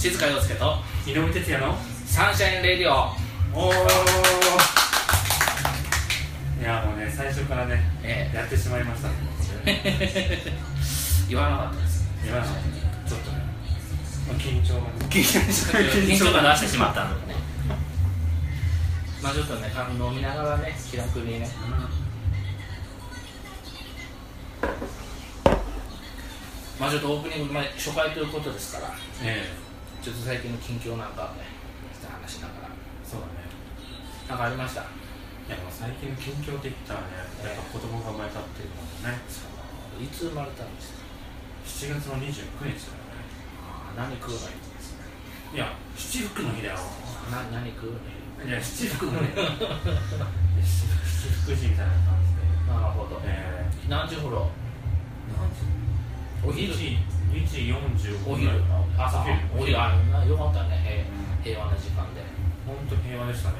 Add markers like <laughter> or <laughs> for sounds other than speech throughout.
静香陽介と井上哲也のサンシャインレディオ。おおいやもうね最初からね、ええ。やってしまいました。ね <laughs> 言わなかったです。言わなかった。ちょっとね、まあ、緊張がね。緊張が出してしまったのでねまあちょっとね飲みながらね気楽にね。まあちょっとオープニング、まあ、初回ということですから。えちょっと最近の近況なんかをね話しながら。えそうだね。なんかありました？いやもう最近の近況って言ったらねやっぱ子供が生まれたっていうのもね。いつ生まれたんで？すか7月の29日だよね。あ何食うのいいですか？いや七福の日だよ。な何食うの？いや七福の日。だよ七福神みたいな感じで。なるほど。え何時頃？え何時？お昼2時2時45お昼。朝。お昼。あよかったね。うん平平和な時間で。本当平和でしたね。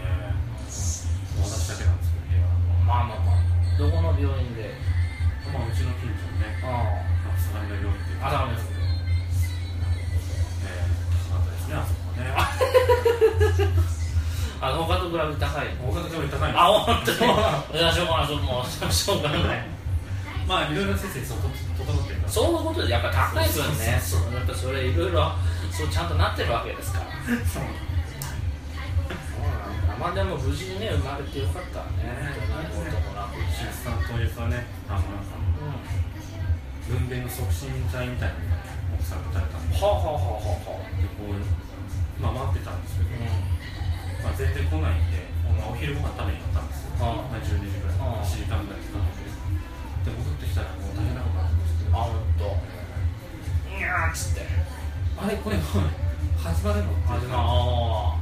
私だけなんですけど平和まあまあまあ。どこの病院で？まあうちの近所のね。あまあ相模の病院っていう。あ朝のですええ高かったですねあそこはね。あ <laughs> の他と比べて高い大型病院高いあ本当に？<laughs> いやしょうがない。それもうしょうがないまあいろいろ施設整ってるから。そういうことでやっぱ高い分ね。そうそうやっぱそれいろいろそうちゃんとなってるわけですから。そう。まあでも無事にね生まれてよかったね。何事もなく出産当日はねあのなんかうん分娩の促進剤みたいなのが奥されたんではあはあはあはあはあでこうまあ待ってたんですけど、うまあ、全然来ないんで、まあ、お昼ご飯食べに行ったんですよ、あまあ、12時ぐらいああ1時間ぐらいかかってで戻ってきたらもう大変なことになってましてんあ本当。いやーっつって。あれこれもう始まるのあでもあ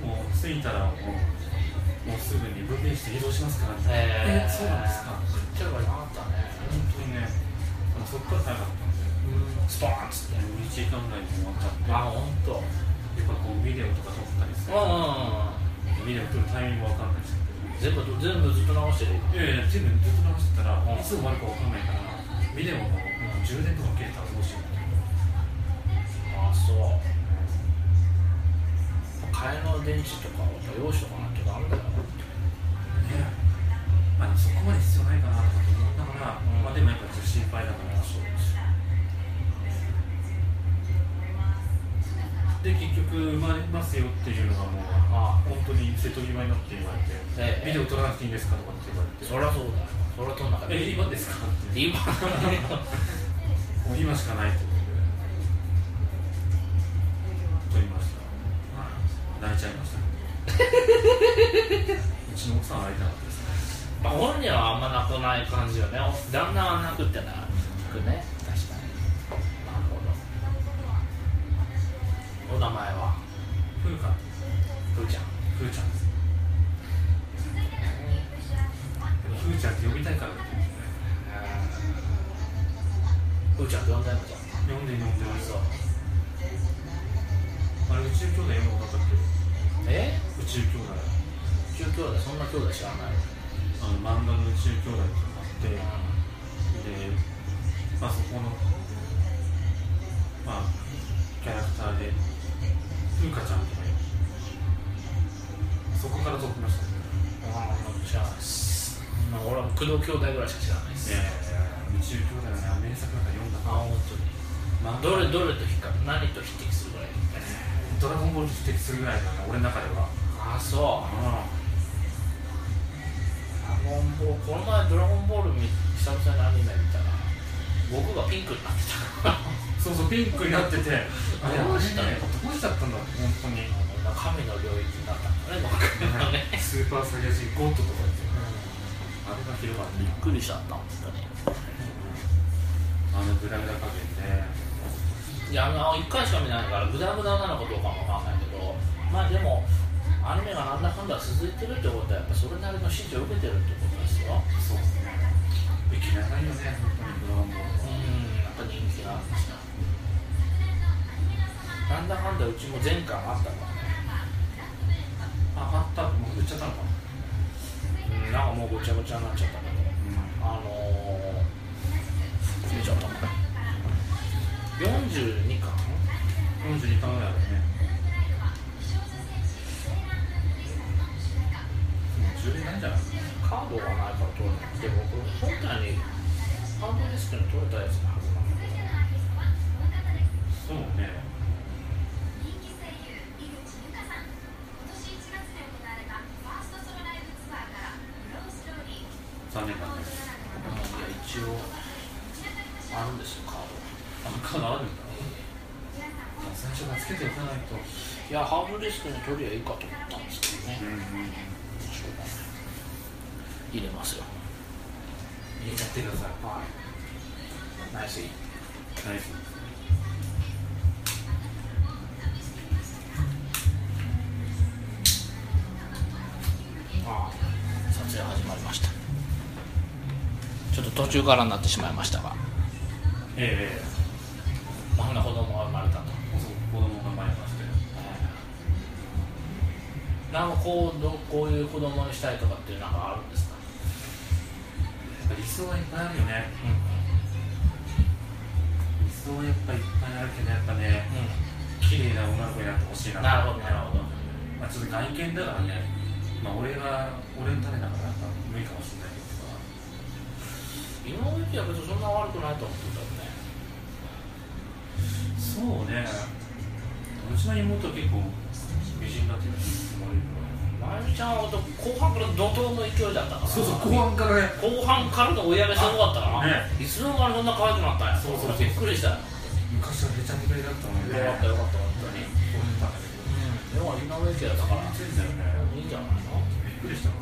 もう着いたらもうもうすぐに分娩室移動しますからみたいなへー。えそうなんですか。ちょっとなかったね。本当にねそっから早かったんでうん。スポーンっつって1時間ぐらいで終わっちゃって。あ本当。やっぱこうビデオとか撮ったりする。うん。ビデオ撮るタイミングわかんないし全部全部ずっと直してる。いやいや全部ずっと直してたらうんいつ終わるかわかんないからビデオの充電とか切れたらどうしよう。あそう。替えの電池とかを用意しとかないとダメだよね。まあそこまで必要ないかなとかと思いながら、うん。まあでもやっぱちょっと心配だから。そうです。で結局生まれますよっていうのがもうあ本当に瀬戸際になって言われて、ええ。ビデオ撮らなくていいんですかとかって言われて。そりゃそうだ。よそりゃとんなかった。え今ですか？って今。もう今しかないって。ことで撮りました。泣いちゃいました。<laughs> うちの奥さんは泣いてなかったです。ねまあ本人はあんま泣かない感じよね。旦那は泣くっての俺は工藤兄弟ぐらいしか知らないです。いやいや宇宙兄弟のね名作なんか読んだあ本当に。まあどれどれと比較何と匹敵するぐらい？ドラゴンボールと匹敵するぐらいだな俺の中では。ああそう。あドラゴンボールこの前ドラゴンボール見久々にアニメ見たら僕がピンクになってた。<laughs> そうそうピンクになってて。あ <laughs> れどうしたねどうしちゃったんだ本当に神の領域になったんだね。僕スーパーサイヤ人ゴッドとか言ってあれが広がってびっくりしちゃった。本当にあのグダグダ加減でいやあの1回しか見ないからグダグダなのかどうかもわかんないけどまあでもアニメがなんだかんだ続いてるってことはやっぱそれなりの支持を受けてるってことですよ。そういきなりよね本当にドラゴンボールうん。やっぱ人気があるんですよなんだかんだうちも前回あったからね。ああった。もう売っちゃったのかな。うんなんかもうごちゃごちゃになっちゃったけど、うん、あのー、見ちゃった。42巻？42巻ぐらいあるねゃカードがないから取れなくて僕本体にハードディスクに取れたやつのはずなんだけどそうね。残念だねいや一応あるんですよカードあカードあるんだ。最初からつけておかないと。いやハードディスクに取りゃいいかと思ったんですけどね、んしょうがない。入れますよ。入れちゃってください。はい。ナイスナイス途中からになってしまいましたが。ええあんな子供が生まれたと、そう子供が生まれまして。なんかこうどこういう子供にしたいとかっていうなんかあるんですか、やっぱ理想はいっぱいあるよね。理想はやっぱいっぱいあるけどやっぱね綺麗な女の子になってほしいななるほどなるほど。まあちょっと外見だからね。まあ俺は俺のためだから井上家は別にそんな悪くないと思ってたよね。そうね。うちの妹は結構美人だっていうのまゆみちゃんは後半から怒涛の勢いだったからそうそう後半からね。後半からの追い上げすごかったから、ね。いつの間にこんな可愛くなったんや。そうそうびっくりした。よ昔はめちゃめちゃだったねよかったよかった本当に。でも井上家だからいいんじゃないの？びっくりしたな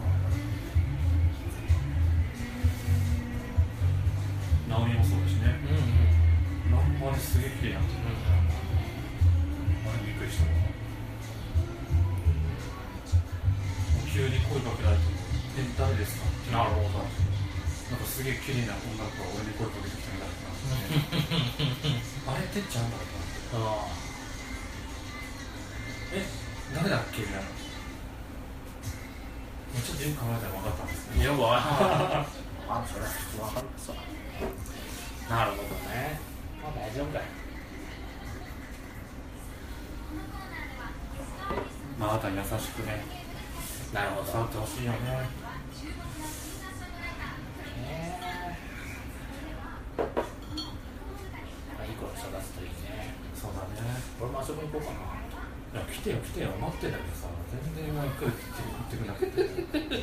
直美もそうだしね。うんうんナンすげえ綺麗になってるあれびっくりしたな急に声かけられても「え誰ですか?」ってなるほど。なんかすげえ綺麗な女の子が俺に声かけてきたみたいなあれ?てっちゃんだったあえ誰だっけ?みたいな。ちょっとよく考えたら分かったんですねあよくわかる <laughs> あそれは普通わかる。さなるほどね。まあ大丈夫かよ。まああなたに優しくね。なるほど。触ってほしいよね。ね。まあいい子に育つといいね。そうだね。俺も遊びに行こうかな。いや来てよ来てよ。待ってんだけどさ全然来るって言ってくれなくて。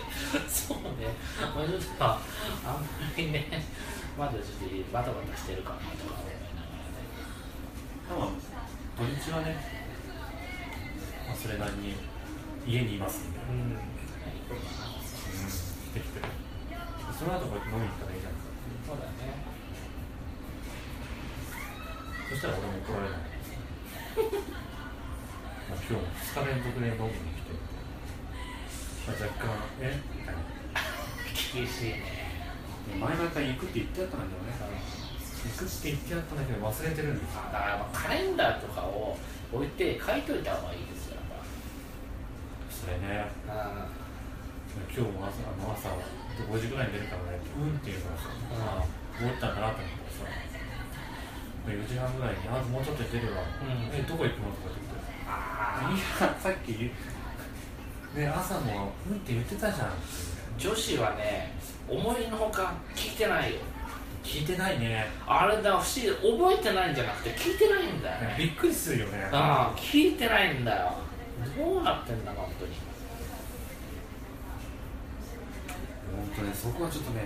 <laughs> そうね、まあ、ちょっとあんまりね、まだちょっとバタバタしてるかなとか思いながらね。多分土日はね、まあ、それなりに家にいますんで、うん、行こうかな。来てきてその後こう飲みに行ったらいいじゃないですかそうだね。そしたら俺も怒られないまあ今日2日連続で飲みに来て、まあ、若干え？みたいな厳しいね。前々から行くって言ってやったんだけどね。行くって言ってやったんだけど忘れてるんですだからやっぱカレンダーとかを置いて書いといた方がいいですよ、やっそれね。ぱ。あ今日も朝あの朝5時ぐらいに出るからねうんっていうのがさあ思ったんだなと思ってさ4時半ぐらいに「あもうちょっとで出るわ」うん。えどこ行くの?」とか言ってあいやさっきね朝も「うん」って言ってたじゃん女子はね、思いのほか聞いてないよ。聞いてないね。あれだ、不思議で覚えてないんじゃなくて聞いてないんだよね。びっくりするよね。ああ聞いてないんだよ。どうなってんだか本当に。本当ねそこはちょっとね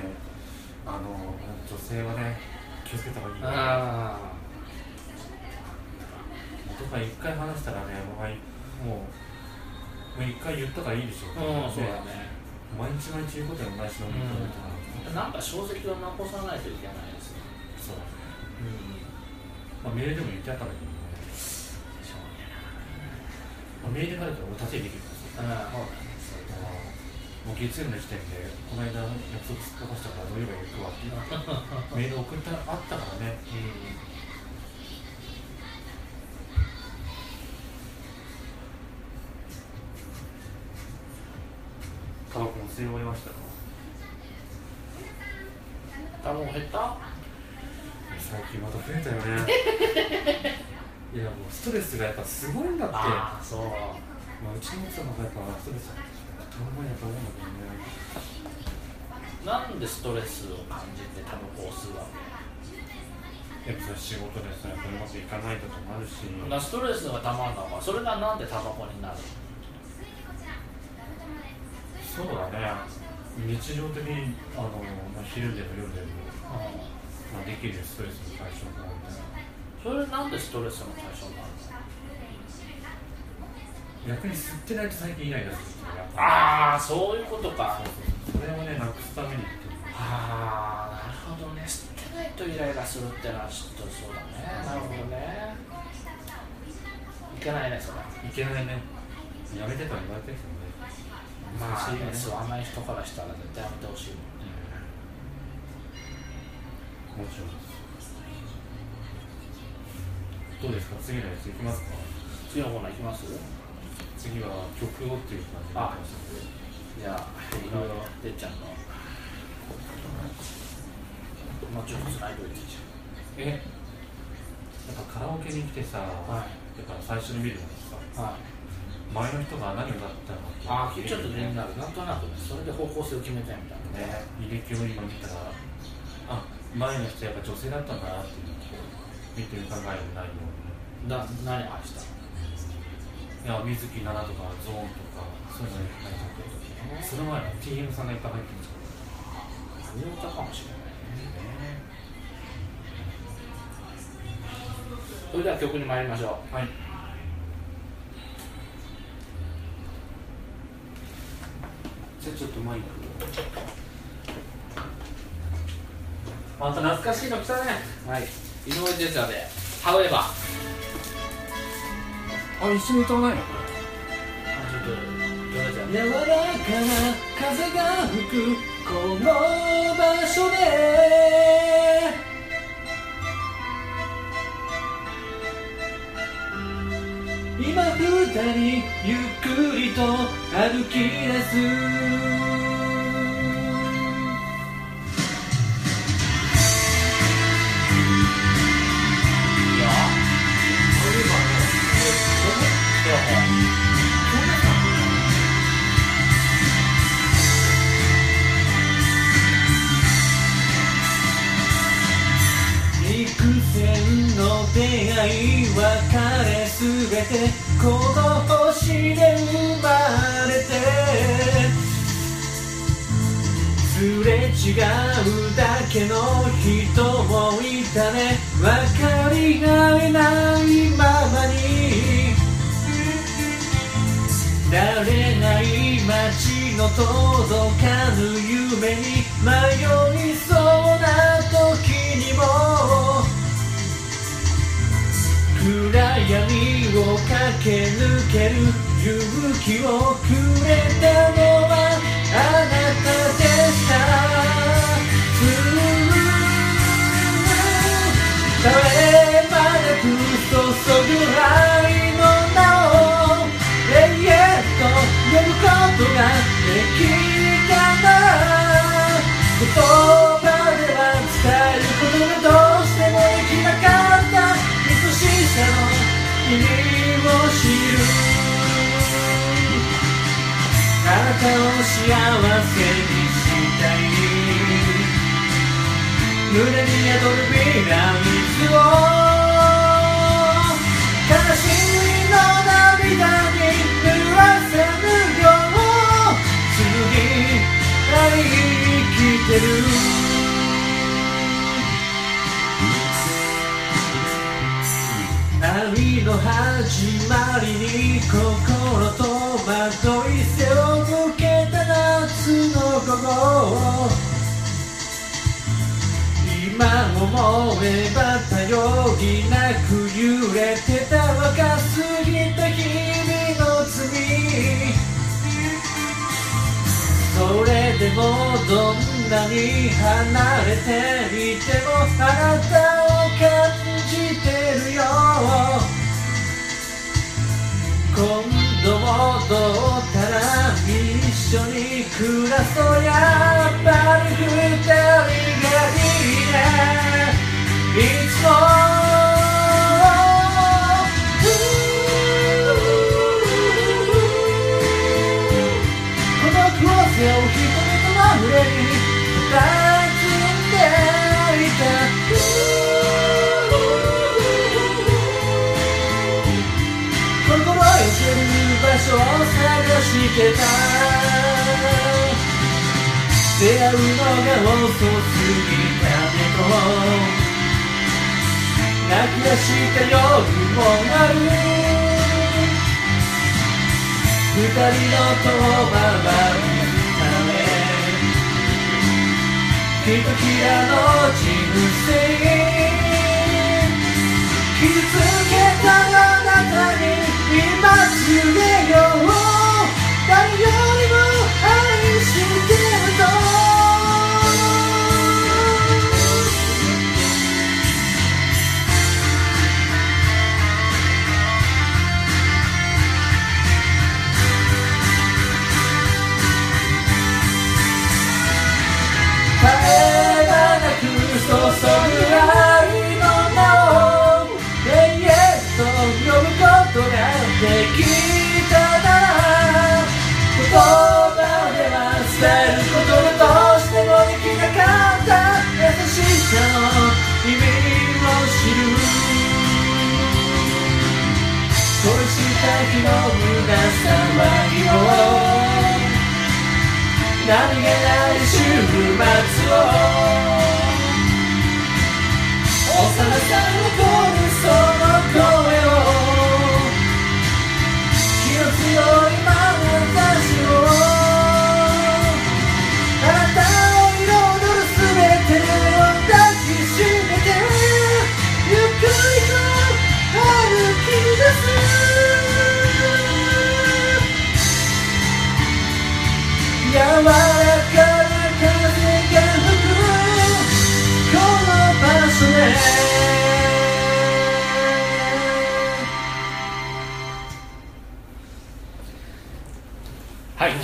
あの女性はね気をつけた方がいいよあとか一回話したらねもうもうもう一回言ったからいいでしょ。あうんそうだね毎日毎日言うことはないし飲みに行ったらなんか小石を残さないといけないですよそう。だねうん。まあ、メールでも言ってあったんだけどね、まあ、メールがあるから俺立ち入りできるんですよ。ああそうだねもう月曜日の時点でこの間約束すっ飛ばしたから土曜日行くわっていう。<laughs> メール送ってあったからね。うんタバコ減った？最近また増えたよね。<laughs> いやもうストレスがやっぱすごいんだって。ああそう。まあ、うちの奥さんがやっぱストレスたまにやっぱ思うんだけどね。なんでストレスを感じてタバコを吸うわけやっぱ仕事でさやっぱうまくいかないとかもあるし。ストレスがたまるのかそれがなんでタバコになる？そうだね日常的にあの、まあ、昼でも夜でも、まあ、できるストレスの解消法みたいな。それなんでストレスの対象になる逆に吸ってないと最近イライラするああそういうことかそれをねなくすためにってああなるほどね。吸ってないとイライラするってのはちょっとそうだねなるほどねいけないね。それいけないね。やめてとは言われてるけどねまあね難しいよね吸わない人からしたら絶対やめてほしいもんね。もちろんです。どうですか？次のやついきますか？次のコーナーいきます？次は曲をっていう感じになってましたけどじゃあいろいろてっちゃんのもうちょっとつないどいてじえ？やっぱカラオケに来てさ、ゃんはい。やっぱ最初に見るのがさはい前の人が何歌ったのかああちょっと気になるな。んとなくねそれで方向性を決めたいみたいなね履歴を今見たらあ前の人やっぱ女性だったんだなっていうのを見て伺える内容な何愛したいや水木奈々とかゾーンとかそういうのが入っててその前は TM さんがいっぱい入ってるんです何の歌かもしれないねそれでは曲に参りましょう。はいじゃあちょっとマイクまた懐かしいの来たね。はい。井上哲也で「ハウエバー」あ一緒に歌わないの？あちょっと井上哲也柔らかな風が吹くこの場所で今二人ゆっくりと歩き出すもいたね分かり合えないままに。慣れない街の届かぬ夢に迷いそうな時にも。暗闇を駆け抜ける勇気をくれたの胸に宿るビラ水を悲しみの涙に濡らせぬよう。紡ぎ愛生きてる。愛の始まりに心とまとい背を向けた夏の午後今思えば頼りなく揺れてた若すぎた日々の罪それでもどんなに離れていてもあなたを感じてるよ今度戻ったら一緒に暮らそうやっぱり二人がいいね。いつも所を探してた出会うのが遅すぎたねと泣き出した夜もある。二人の遠回りため。ひときらの人生。傷つけたあなたに。今告げよう誰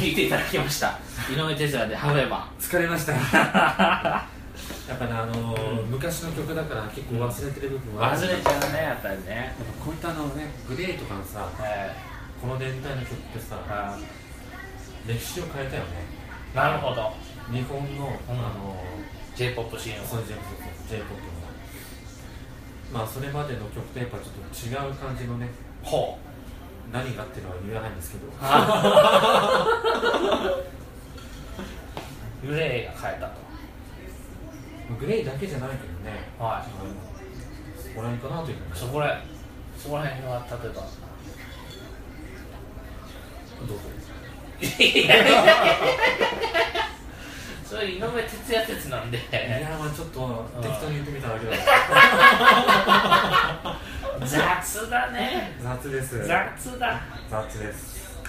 はいていただきました。井上哲也で「ハウエバ疲れました。<laughs> やっぱねあのー昔の曲だから結構忘れてる部分ー」はある。忘れちゃうねやっぱりね。やっぱこういったあのねグレーとかのさえこの年代の曲ってさ歴史を変えたよね。ーなるほど。日本の、うん。あの j p o p シーンを。ーそういう j p o p の。まあそれまでの曲とやっぱちょっと違う感じのね。ほ何がっていうのは言わないんですけど。う <laughs> グレーが変えたと。グレーだけじゃないけどね。はそこら辺かなといういそこらそこら辺は例えば。どうぞそれ井上哲也説なんで。いやまあちょっと適当に言ってみただけだ。<laughs> 雑だね。雑です。雑だ。雑です。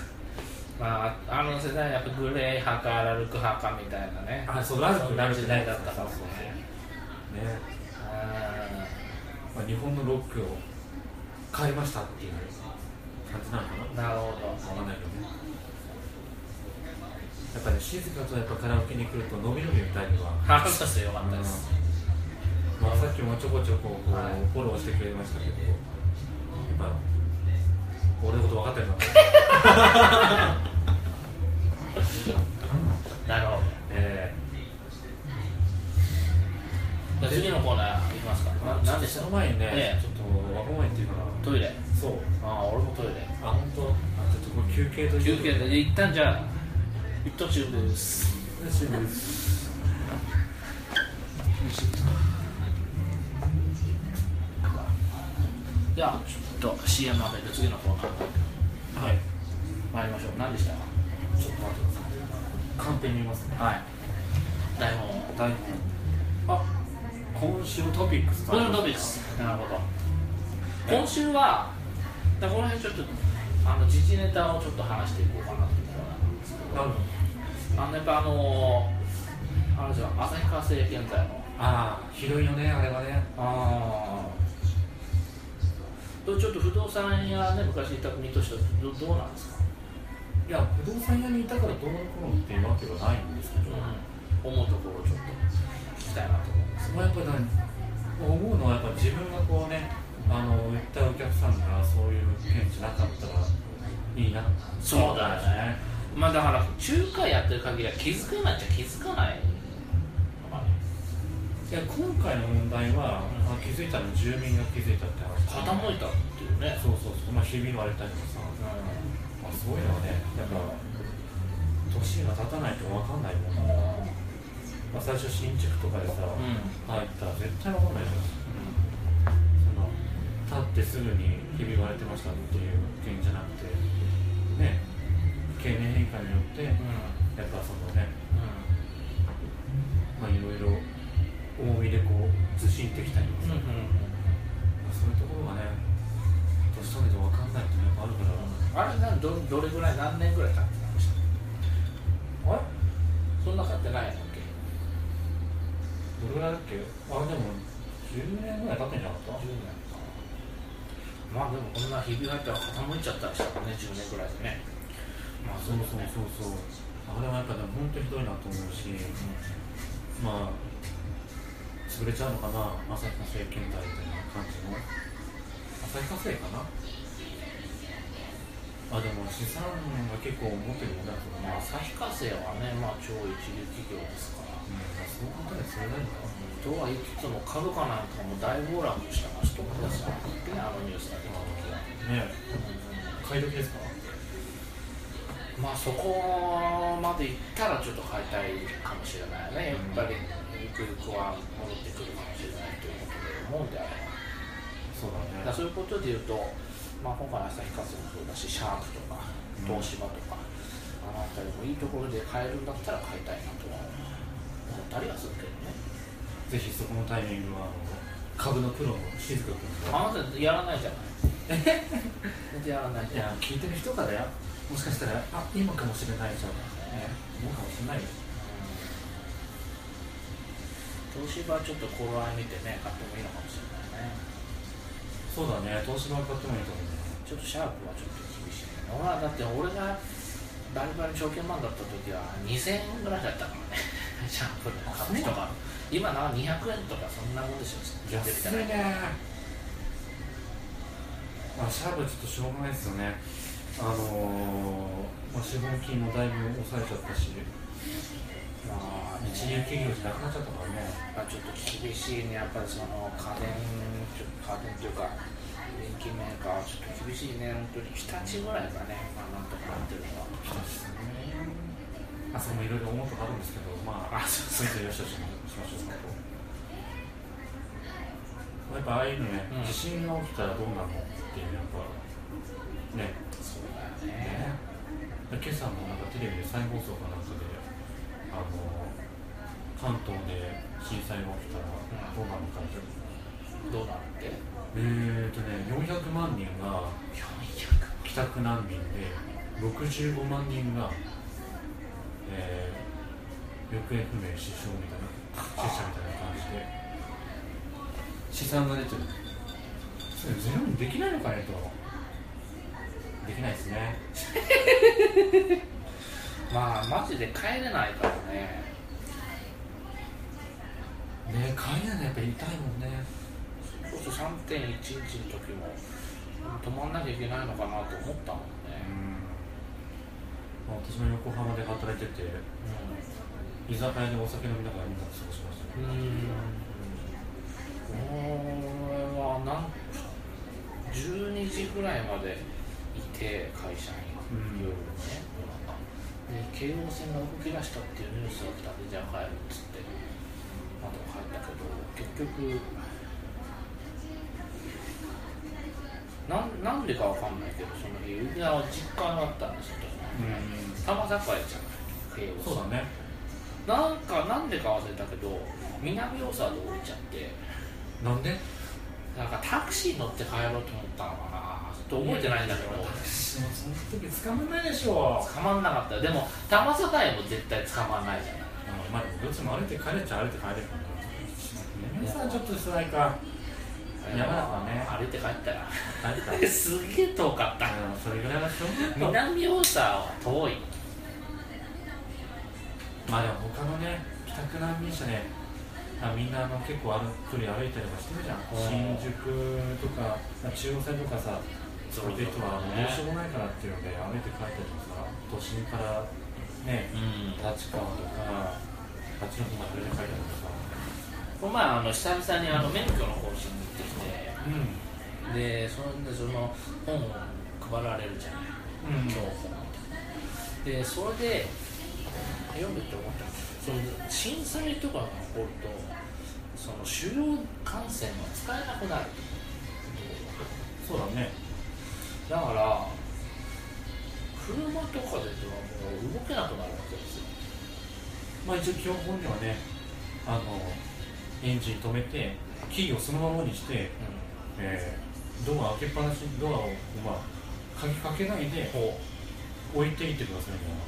まああの世代やっぱグレー派かラルク派かみたいなね。あそうラルクそんな時代だったかもそうそうそうねねあ、日本のロックを変えましたっていう感じなのかな。んなるほど。わかんないけどねやっぱね静かとやっぱカラオケに来ると伸び伸び歌えるわ、話させてよかったです。まあ、さっきもちょこちょここう、はい。フォローしてくれましたけどやっぱ俺のこと分かってるな <laughs> なるほど。えじゃあ次のコーナーいきますか。でしたその前にね、ええ。ちょっとわがまま言っていうかなトイレ。そう。ああ俺もトイレ。あ本当？あちょっとこれ休憩と休憩で。一旦じゃあ一途中です大丈夫ですじゃあちょっと CM まで次のコーナーはい。参りましょう何でしたかちょっと待ってください。カンペ見ますねはい。台本台本あ今週トピックスこれのトピックスなるほど今週はだこの辺ちょっとあの時事ネタをちょっと話してい。こうかなとい。うコーナーなんですけどなんだあのやっぱあのあれですよ旭川政権在の。ああ広いよねあれはね。ああちょっと不動産屋ね昔いた国としてはどどうなんですか、いや不動産屋にいたからどうのこうのっていうわけはないんですけど、思うところをちょっと聞きたいなと思うんですまあやっぱり思うのはやっぱ自分がこうねあの言ったお客さんがそういう見地なかったらいいなそうだよねまあだから中華やってる限りは気づかないっちゃ気づかない。いや今回の問題は、あ気づいたの住民が気づいたって話。傾いたっていうね。そうそうそう、まあ、ひび割れたりとかさ、うまあ、そういうのはねやっぱ年が経たないと分かんないもん。な、まあ、最初新築とかでさ、んうん。入ったら絶対分かんないじゃん。その立ってすぐにひび割れてましたっていう件じゃなくてね経年変化によってやっぱそのねまあいろいろ重みでこうずしんってきたりとかさ、まあそういうところがね年取ると分かんないっていうのがあるから、あれなんどどれぐらい何年ぐらい経ってましたあれ？そんな経ってないのっけ？どれぐらいだっけ？あでも10年ぐらい経ってんじゃなかった？10年か。まあでもこんなひび入ったら傾いちゃったりしたらね10年ぐらいでねまあそうそうそうそう。あれはやっぱでも本当にひどいなと思うし、まあ潰れちゃうのかな旭化成検体みたいな感じの。旭化成かな？あでも資産が結構持ってるもんだけどまあまあ、旭化成はねまあ超一流企業ですから。うん、そう簡単にそれな。のかとは言いつつも株価なんかも大暴落したましとかですよねあのニュースが出た時は、ね買い時ですか？まあそこまで行ったらちょっと買いたいかもしれないね。やっぱりゆくゆくは戻ってくるかもしれないということで。思うんであればそうだね。だそういうことで言うと、まあ、今回の旭化成もそうだしシャークとかうん。東芝とか、あの辺りもいいところで買えるんだったら買いたいなとは思ったりはするけどね。ぜひそこのタイミングは株のプロの静香君と。あなたやらないじゃない。全然やらないいじゃん。や聞いてる人からやもしかしたらあ今かもしれないじゃん。ね。思うかもしれない。よ東芝はちょっと頃合い見てね買ってもいいのかもしれないね。そうだね東芝買ってもいいと思うねちょっとシャープはちょっと厳しいね。俺はだって俺がバリバリ証券マンだった時は2000円ぐらいだったからね。<laughs> シャープの株。とか今な200円とかそんなもんでしょ。安いね。まあシャープちょっとしょうがないですよねあのーまあ、資本金もだいぶ抑えちゃったしまあね一流企業じゃなくなっちゃったからね。まあちょっと厳しいね。やっぱりその家電家電というか電機メーカーはちょっと厳しいね。本当に日立ぐらいがねまあなんとかなってるのは。日立さんね。あそこもいろいろ思うとこあるんですけどまああそうそれぞれよしよししましょうか。とやっぱああいうのね、うん。地震が起きたらどうなるのっていうやっぱねね。ね今朝もなんかテレビで再放送かなんかであの関東で震災が起きたらどうなるのかってどうなるってえーとね400万人が帰宅難民で65万人が、えー行方不明死傷みたいな死者みたいな感じで。試算が出てる。それゼロにできないのかねとできないですね。<laughs> まあマジで帰れないからね。ね帰れないやっぱり痛いもんね。そうすると3.11の時も止まんなきゃいけないのかなと思ったもんね。まあ私も横浜で働いてて居酒屋でお酒飲みながらみんなで過ごしましたね。うん。俺はなん12時ぐらいまでいて会社に、うん。夜ね。で京王線が動き出したっていうニュースが来たんでじゃあ帰るっつって。まだ帰ったけど結局なんなんでかわかんないけどその日実家があったんですよ玉境じゃない京王線。そうだね。なんかなんでか忘れたけど南大沢で降りちゃって。なんで？なんかタクシー乗って帰ろうと思ったのかなと覚えてないんだけど。その時捕まんないでしょ。捕まんなかったよ。でも玉境も絶対捕まんないじゃない。まあどっちも歩いて帰れちゃ歩いて帰れるから皆さんちょっと辛いか山だからね。歩いて帰ったよ。帰った。<laughs> すげえ遠かった。うんそれぐらいはしょう。南大沢は遠い。まあでも他のね帰宅難民者ね。あみんなあの結構ある距離歩いたりとかしてるじゃん。新宿とか中央線とかさそういう人はどうしようもないからっていうので歩いて帰ったりとか？さ都心からね。うん立川とか八戸まで歩いて帰ったりとか。さこの前あの久々にあの免許の更新に行ってきてうん。でそんでその本を配られるじゃない、うん。教本でそれで読んでて思った。その震災とかが起こるとその主要幹線が使えなくなるそうだねだから車とかでとはもう動けなくなるわけですよ。まあ一応基本本にはねあのエンジン止めてキーをそのままにして、えードア開けっぱなしドアをまあ鍵かけないでほ置いていってくださいみたいなね。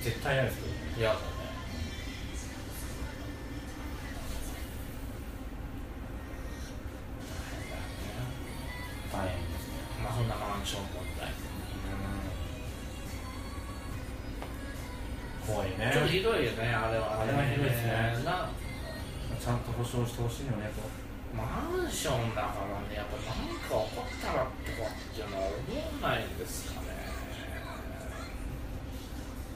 う絶対嫌ですよ。ん嫌だね。大変ですね。まあそんなマンション問題怖いね。ちょっとひどいよねあれはあれはひどいですねなちゃんと保証してほしいよねとマンションだからねやっぱ何か起こったらとかっていうのは思わないんですかね。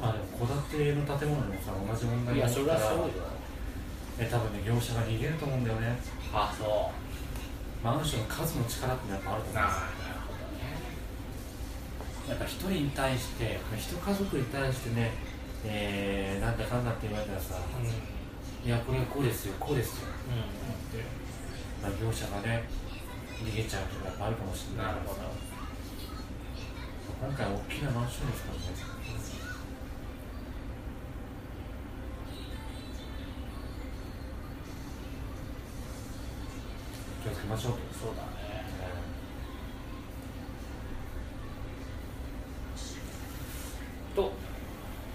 まあでも戸建ての建物でもさ同じ問題いやそれはそうよ。え多分ね業者が逃げると思うんだよね。あそう。マンションの数の力ってやっぱあると思うなるほどねやっぱ一人に対して一家族に対してねえー、なんだかんだって言われたらさういやこれはこうですよこうですよん、って、まあ、業者がね逃げちゃうとかやっぱあるかもしれない。なるほど。今回大きなマンションですからね。気をつけましょうと、そうだねと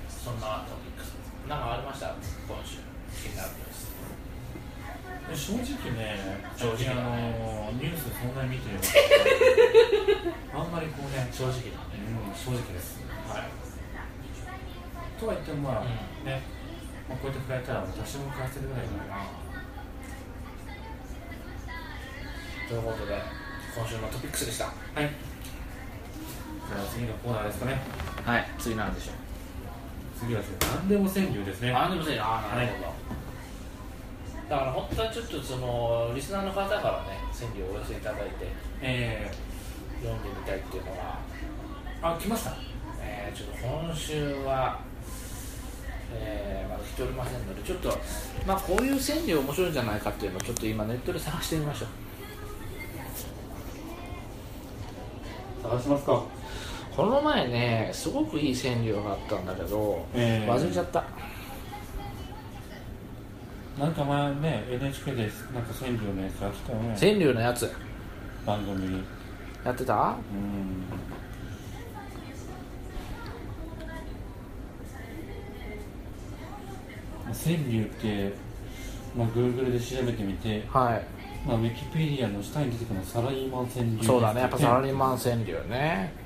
そんなトピックスなんかありました？今週気になる正直ね正直あのニュースそんなに見てる <laughs> あんまりこうね正直だうん正直です。はい。とは言ってもまあ、うん。ね、まあ、こうやって振られたら私も返せるぐらいだな。ということで今週のトピックスでした。はい。じゃあ次のコーナーですかねはい次なんでしょう。次はですね何でも川柳ですね。あでもせあなるほど、だから本当はちょっとそのリスナーの方からね川柳をお寄せいただいてえ読んでみたいっていうのが、ー、あ来ました？えーちょっと今週は、えーまだ来ておりませんのでちょっとまあこういう川柳面白いんじゃないかっていうのをちょっと今ネットで探してみましょう。探しますかこの前ねすごくいい川柳があったんだけど、えー忘れちゃった。なんか前ね NHK でなんか川柳のやつやってたよね。川柳のやつ。番組。にやってた？うん。川柳って、まあ、Google で調べてみて、はい。まあ、ウィキペディアの下に出てくるのはサラリーマン川柳そうだね。やっぱサラリーマン川柳ね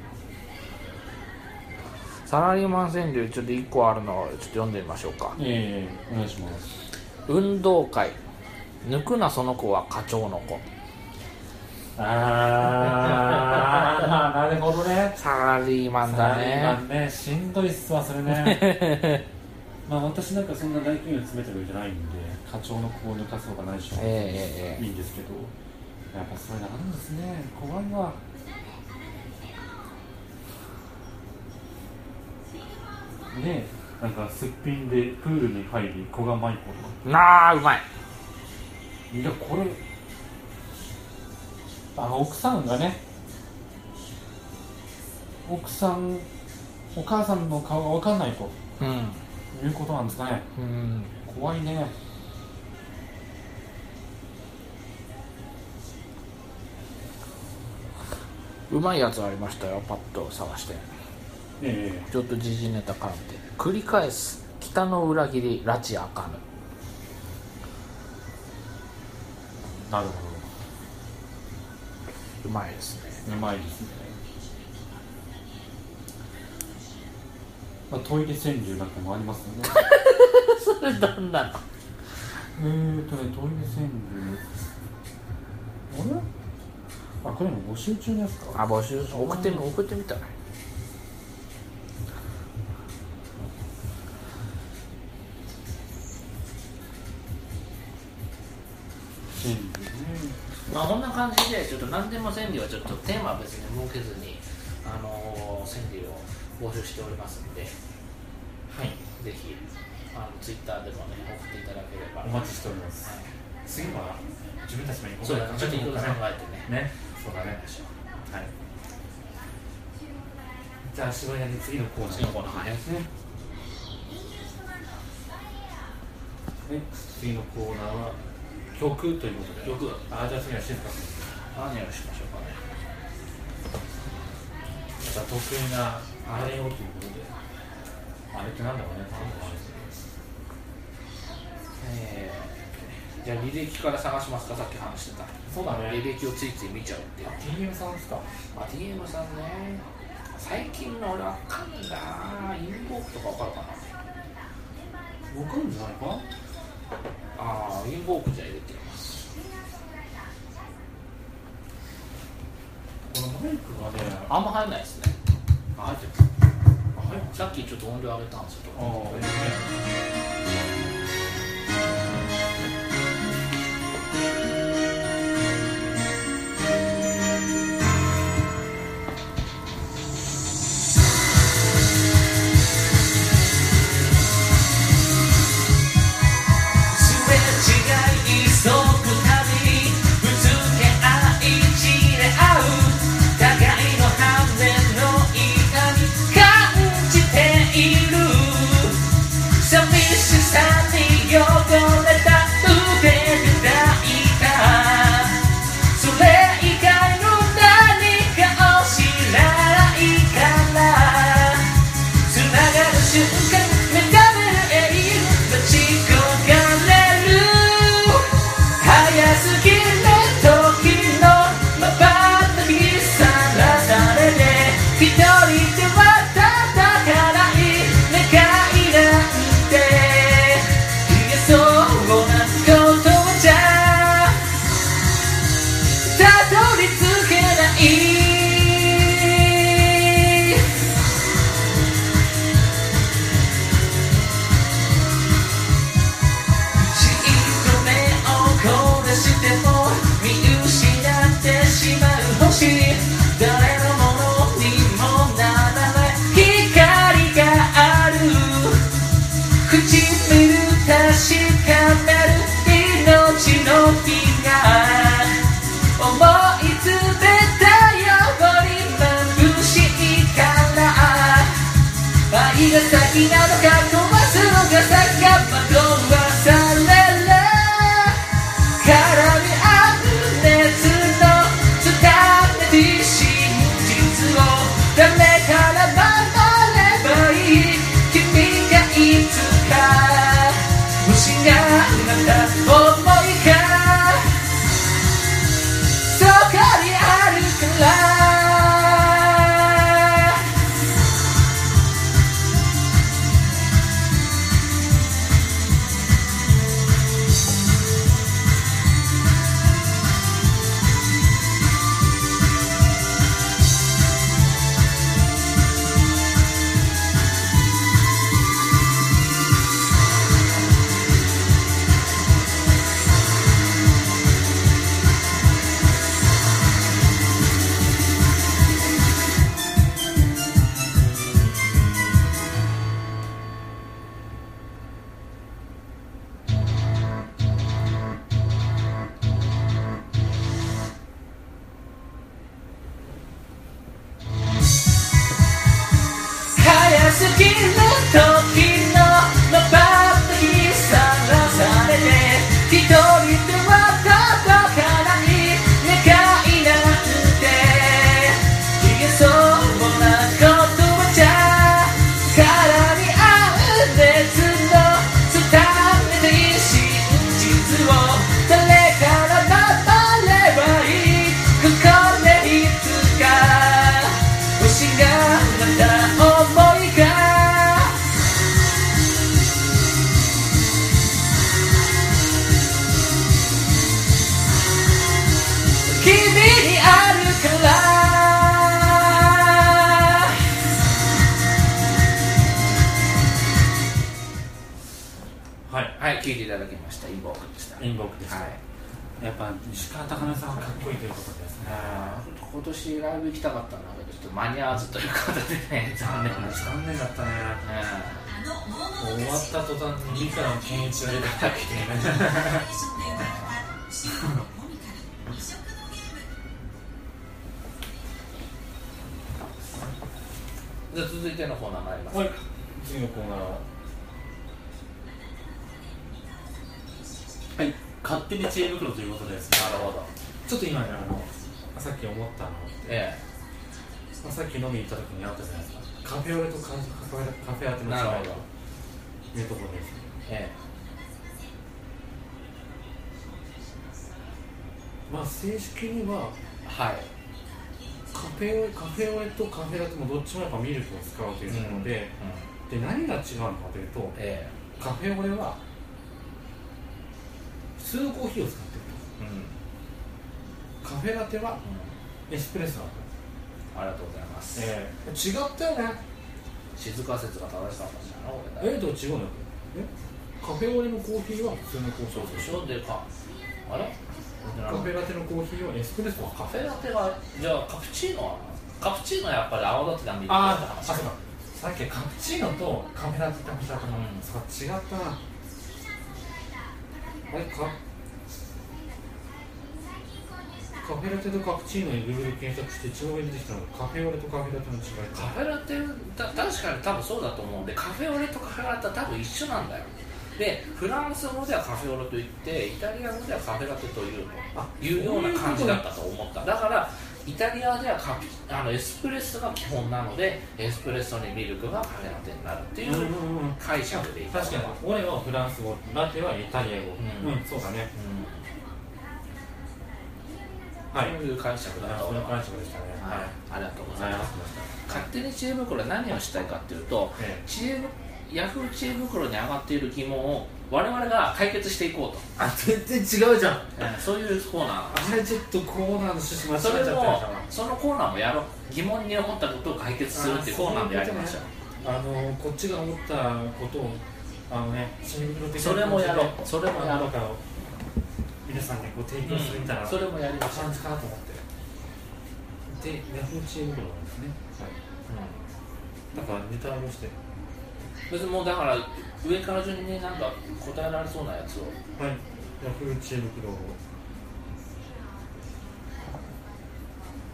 サラリーマン川柳ちょっと1個あるのをちょっと読んでみましょうか。ええお願いします。運動会。抜くなその子は課長の子。ああなるほどね。サラリーマンだサラリーマねンね。しんどいっすわそれね。<laughs> まあ私なんかそんな大企業に詰めてるわけじゃないんで課長の子を抜かす方がないしょえええええ。いいんですけど。やっぱそういうのあるんですね。怖いわねえなんかすっぴんでプールに入り子が舞子とか。えなあうまい。いやこれあ奥さんがね奥さんお母さんの顔が分かんないとうん。いうことなんですかね。うん。怖いね。うまいやつありましたよパッと探してえちょっと時事ネタ絡んで繰り返す。北の裏切り。拉致あかぬ。えなるほうまいですね。どうまいですね、まあ、トイレ川柳なんかもありますよね。<laughs> それどんなの？えーとねトイレ川柳。あれ？あこれも募集中のやつか。あ募集送ってみ送ってみたらねまあこんな感じでちょっと何でも川柳はちょっとテーマは別に設けずにあのー川柳を募集しておりますので。はい。ぜひあのツイッターでもね送っていただければ。お待ちしております。はい。次は自分たちの一個そうだね。ちょっと考えてね。ね。そうだね。はい。じゃあしばらく次のコーナー次のコーナーはいですねね。次のコーナーは曲ということで。曲あじゃあ次は静か君。何をしましょうかね。また得意なあれをということで。あれってなんだろうねえーじゃあ履歴から探しますかさっき話してた。そうだね。履歴をついつい見ちゃうっていう。TM さんですか。まあ TM さんね。最近の俺わかんだインボークとかわかるかな。わかるんじゃないか？ああインボークじゃ入れてみます。このマイクがねあんま入んないですね。あ入ってるあ入ってるさっきちょっと音量上げたんですよ愛が先早間に合わずということでね <laughs> 残念でした、残念だったね。もう終わった途端に三河健一が出てきた <laughs> じゃあ続いてのコーナー参ります、はい。次のコーナーはい勝手に知恵袋ということですなるほど。ちょっと今ねあのさっき思ったの。えまあさっき飲みに行った時にあったじゃないですか。カフェオレとカフェカフェラテの違いなるほど。というところですええ。まあ正式にはえはい。カフェオレカフェオレとカフェラテもどっちもやっぱミルクを使うというので、で何が違うのかというとえカフェオレは普通のコーヒーを使ってるえうん。とカフェラテはうん。エスプレッソなんだありがとうございます、ええ違ったよね。静か説が正しかったんじゃなえどう違うの？えカフェオレのコーヒーは普通のコーヒーでしょでかあれ？カフェラテのコーヒーはエスプレッソはカカフェラテがじゃあカプチーノは？カプチーノはやっぱり青だってなんであって話。あそうか。さっきカプチーノとカフェラテって話だったの、うんそう違ったな。あれかカフェラテとカプチーノに Google 検索して一番上に出てきたのがカフェオレとカフェラテの違いカフェラテた確かに多分そうだと思うんでカフェオレとカフェラテは多分一緒なんだよ。でフランス語ではカフェオレと言ってイタリア語ではカフェラテというあいうような感じだったと思った。だからイタリアではカピあのエスプレッソが基本なのでエスプレッソにミルクがカフェラテになるっていうんうんううん。解釈でいい確かに。俺はフランス語ラテはイタリア語。うん。うん、そうだね。うん、はい。そういう解釈だとそういう思います感じでしたね。はい、ありがとうございます。勝手に知恵袋は何をしたいかっていうとえ知恵ヤフー知恵袋に上がっている疑問を我々が解決していこうと、あ全然違うじゃん。えーそういうコーナー。あれちょっとコーナーの趣旨間それ違えちゃったもそのコーナーもやろう。疑問に思ったことを解決するっていうコーナーでやりましょう。あのこっちが思ったことをあのね知恵袋的なそれもやろう。それもやろう皆さんにこう提供するみたいなそれもやりましょう。かなと思って。でヤフー知恵袋なんですね。はい。だからネタをして。別にもうだから上から順になんか答えられそうなやつを。はい。ヤフー知恵袋を。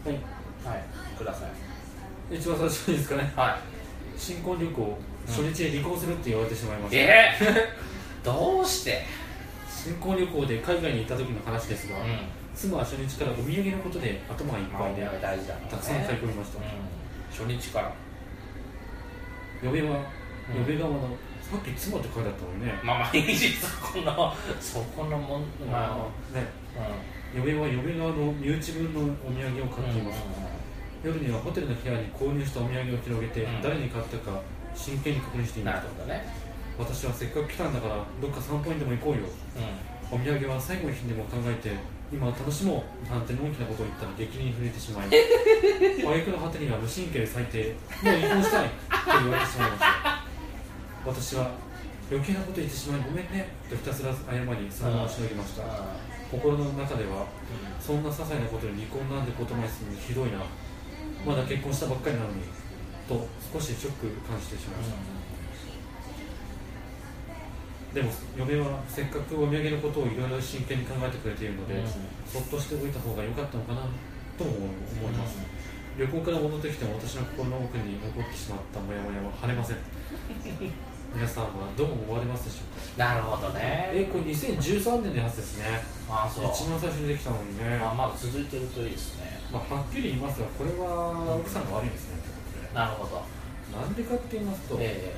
はい。はい。ください。一番最初にですかね。は新婚旅行初日で離婚するって言われてしまいました、いえ？ー、<laughs> どうして？新婚旅行で海外に行った時の話ですが、う妻は初日からお土産のことで頭がいっんぱいで、大事だもんね。たくさん買い込みました、うん。初日から。嫁は、うん。嫁側のさっき妻って書いてあったのにね、まあまあいいしそこの <laughs> そこのもんまあね。うん。嫁は嫁側の身内分のお土産を買っています、夜にはホテルの部屋に購入したお土産を広げて、うん。誰に買ったか真剣に確認していなましたるほどね私はせっかく来たんだからどっか散歩にでも行こうよ。うお土産は最後の日にでも考えて今は楽しもうなんてのんきなことを言ったら激励に触れてしまい <laughs> 挙句の果てには無神経で最低もう離婚したいと言われてしまいました私は余計なこと言ってしまいごめんねとひたすら謝りそのまましのぎました。心の中ではそんな些細なことに離婚なんて言葉にするのひどいな。まだ結婚したばっかりなのにと少しショック感じてしまいましたでも嫁はせっかくお土産のことをいろいろ真剣に考えてくれているので、うん。そっとしておいた方が良かったのかなとも思います、旅行から戻ってきても私の心の奥に残ってしまったモヤモヤは晴れません。<laughs> 皆さんはどう思われますでしょうか？なるほどね。えこれ2013年のやつですね。あそう。一番最初にできたのにね、あまだ続いてるといいですね。まあ、はっきり言いますがこれは奥さんが悪いですね。なるほど。なんでかって言いますと、え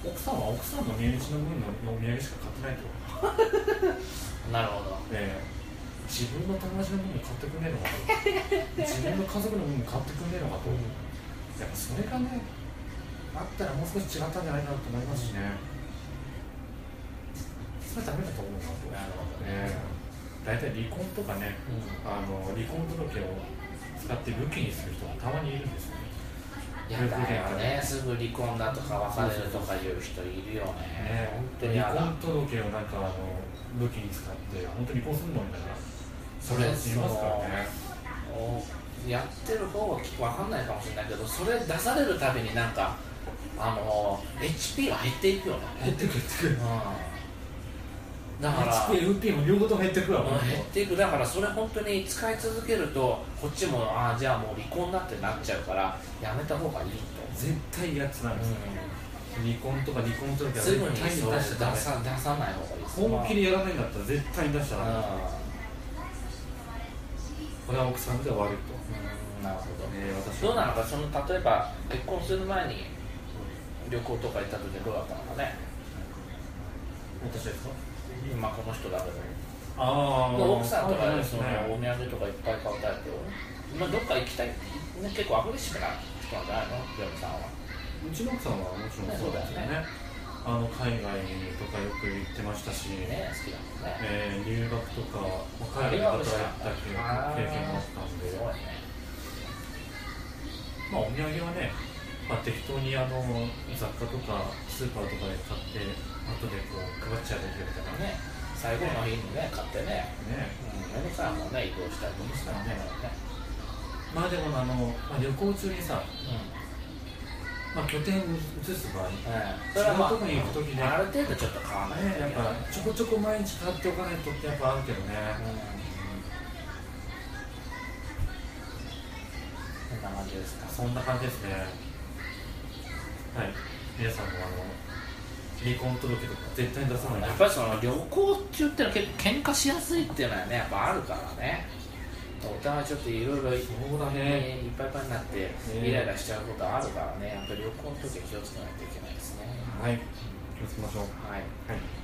奥さんは奥さんの身内の分のお土産しか買ってないと、え <laughs> なるほど。ええ。自分の友達の <laughs> 分も買ってくんねえのかと自分の家族の分も買ってくんねえのかと、やっぱそれがねあったらもう少し違ったんじゃないかなと思いますしね。それはダメだと思うなるほどえね。え大体離婚とかねうん。あの離婚届を使って武器にする人がたまにいるんですよ。ねやだよね。すぐ離婚だとか別れるとかいう人いるよね。ね本当に離婚届をなんかあの武器に使って本当に離婚するのみたいな。それいますからねおやってる方は分かんないかもしれないけどそれ出されるたびになんかあの HP が減っていくよね、減ってく減ってく。うん、だから HPFP も両方とも減ってくわうん減っていくだからそれ本当に使い続けるとこっちもああじゃあもう離婚だってなっちゃうからやめた方がいいと。絶対やつなんですよ、う離婚とか離婚届は絶対に出出しちゃダメ。さ出さない方がいい。本気でやらないんだったら絶対に出しちゃダメ、うこれは奥さんでは悪いと、んなるほど。えー私どうなのかその例えば結婚する前に旅行とか行った時どうだったのかね。私ですか？今この人だけどあ奥さんとかででそのお土産とかいっぱい買うタイプまあどっか行きたい、ね、結構アグレッシブな人なんじゃないの？ヨムさんは。うちの奥さんはもちろんそうですよね。ね。あの海外とかよく行ってましたし、ね好きだもんね。えー留学とか、まあ海外で働いた経験もあったんで。まあ、お土産はね、まあ、適当にあの雑貨とかスーパーとかで買って後でこう配っちゃうだけみたいなね。ね最後の日にね買ってね。ね。うんさいもんね移動したりとかしたらね。まあでもあの、まあ、旅行中にさ、うん。まあ、拠点に移す場合、ね、それはまあ違うとこに行く時ね。ある程度ちょっと買わないといけない。やっぱちょこちょこ毎日買っておかないとってやっぱあるけどね、こんな感じですか。そんな感じですね。はい。皆さんもあの離婚届とか絶対に出さない。やっぱりその旅行中ってのは結構喧嘩しやすいっていうのはねやっぱあるからね。お互いちょっといろいろいっぱいいっぱいになってイライラしちゃうことあるからね。やっぱり旅行の時は気をつけないといけないですね。はい。気をつけましょう。はい。はい